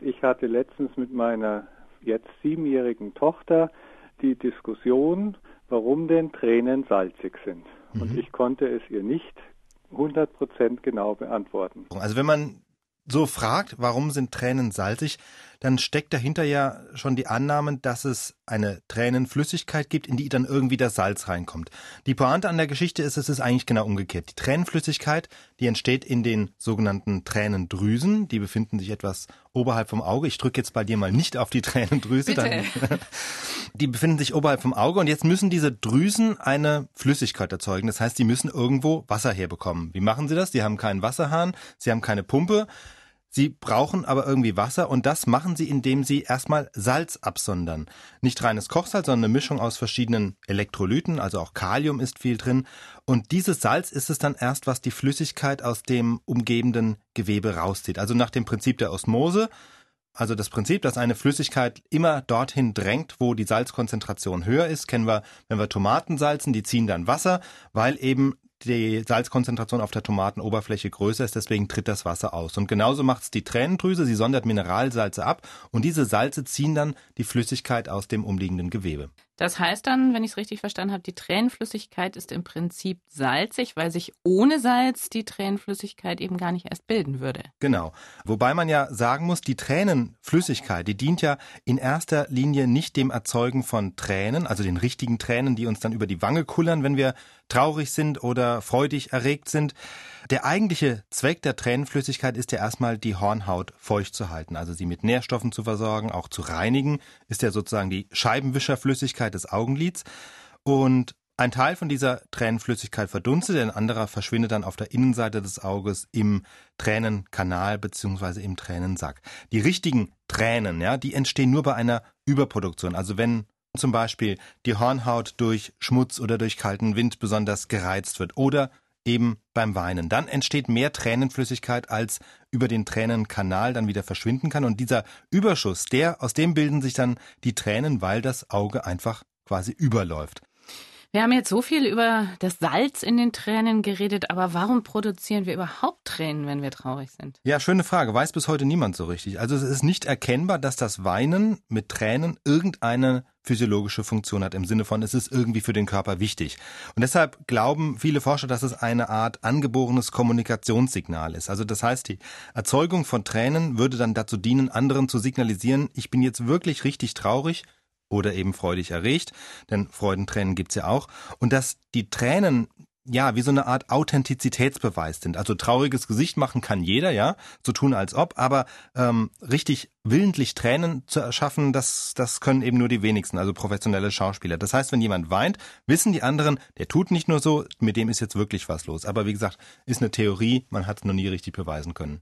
Und ich hatte letztens mit meiner jetzt siebenjährigen Tochter die Diskussion, warum denn Tränen salzig sind. Mhm. Und ich konnte es ihr nicht 100 Prozent genau beantworten. Also wenn man so fragt, warum sind Tränen salzig, dann steckt dahinter ja schon die Annahme, dass es eine Tränenflüssigkeit gibt, in die dann irgendwie das Salz reinkommt. Die Pointe an der Geschichte ist, es ist eigentlich genau umgekehrt. Die Tränenflüssigkeit, die entsteht in den sogenannten Tränendrüsen, die befinden sich etwas oberhalb vom Auge. Ich drücke jetzt bei dir mal nicht auf die Tränendrüse. Dann, die befinden sich oberhalb vom Auge und jetzt müssen diese Drüsen eine Flüssigkeit erzeugen. Das heißt, die müssen irgendwo Wasser herbekommen. Wie machen sie das? Die haben keinen Wasserhahn, sie haben keine Pumpe. Sie brauchen aber irgendwie Wasser und das machen sie, indem sie erstmal Salz absondern. Nicht reines Kochsalz, sondern eine Mischung aus verschiedenen Elektrolyten, also auch Kalium ist viel drin. Und dieses Salz ist es dann erst, was die Flüssigkeit aus dem umgebenden Gewebe rauszieht. Also nach dem Prinzip der Osmose. Also das Prinzip, dass eine Flüssigkeit immer dorthin drängt, wo die Salzkonzentration höher ist, kennen wir, wenn wir Tomaten salzen, die ziehen dann Wasser, weil eben die Salzkonzentration auf der Tomatenoberfläche größer ist, deswegen tritt das Wasser aus. Und genauso macht es die Tränendrüse, sie sondert Mineralsalze ab und diese Salze ziehen dann die Flüssigkeit aus dem umliegenden Gewebe. Das heißt dann, wenn ich es richtig verstanden habe, die Tränenflüssigkeit ist im Prinzip salzig, weil sich ohne Salz die Tränenflüssigkeit eben gar nicht erst bilden würde. Genau. Wobei man ja sagen muss, die Tränenflüssigkeit, die dient ja in erster Linie nicht dem Erzeugen von Tränen, also den richtigen Tränen, die uns dann über die Wange kullern, wenn wir traurig sind oder freudig erregt sind. Der eigentliche Zweck der Tränenflüssigkeit ist ja erstmal die Hornhaut feucht zu halten, also sie mit Nährstoffen zu versorgen, auch zu reinigen, ist ja sozusagen die Scheibenwischerflüssigkeit des Augenlids. Und ein Teil von dieser Tränenflüssigkeit verdunstet, ein anderer verschwindet dann auf der Innenseite des Auges im Tränenkanal beziehungsweise im Tränensack. Die richtigen Tränen, ja, die entstehen nur bei einer Überproduktion. Also wenn zum Beispiel die Hornhaut durch Schmutz oder durch kalten Wind besonders gereizt wird oder eben beim Weinen. Dann entsteht mehr Tränenflüssigkeit, als über den Tränenkanal dann wieder verschwinden kann. Und dieser Überschuss, der, aus dem bilden sich dann die Tränen, weil das Auge einfach quasi überläuft. Wir haben jetzt so viel über das Salz in den Tränen geredet, aber warum produzieren wir überhaupt Tränen, wenn wir traurig sind? Ja, schöne Frage. Weiß bis heute niemand so richtig. Also es ist nicht erkennbar, dass das Weinen mit Tränen irgendeine physiologische Funktion hat im Sinne von, es ist irgendwie für den Körper wichtig. Und deshalb glauben viele Forscher, dass es eine Art angeborenes Kommunikationssignal ist. Also das heißt, die Erzeugung von Tränen würde dann dazu dienen, anderen zu signalisieren, ich bin jetzt wirklich richtig traurig oder eben freudig erregt, denn Freudentränen gibt's ja auch. Und dass die Tränen ja, wie so eine Art Authentizitätsbeweis sind. Also trauriges Gesicht machen kann jeder, ja, so tun als ob, aber ähm, richtig willentlich Tränen zu erschaffen, das, das können eben nur die wenigsten, also professionelle Schauspieler. Das heißt, wenn jemand weint, wissen die anderen, der tut nicht nur so, mit dem ist jetzt wirklich was los. Aber wie gesagt, ist eine Theorie, man hat es noch nie richtig beweisen können.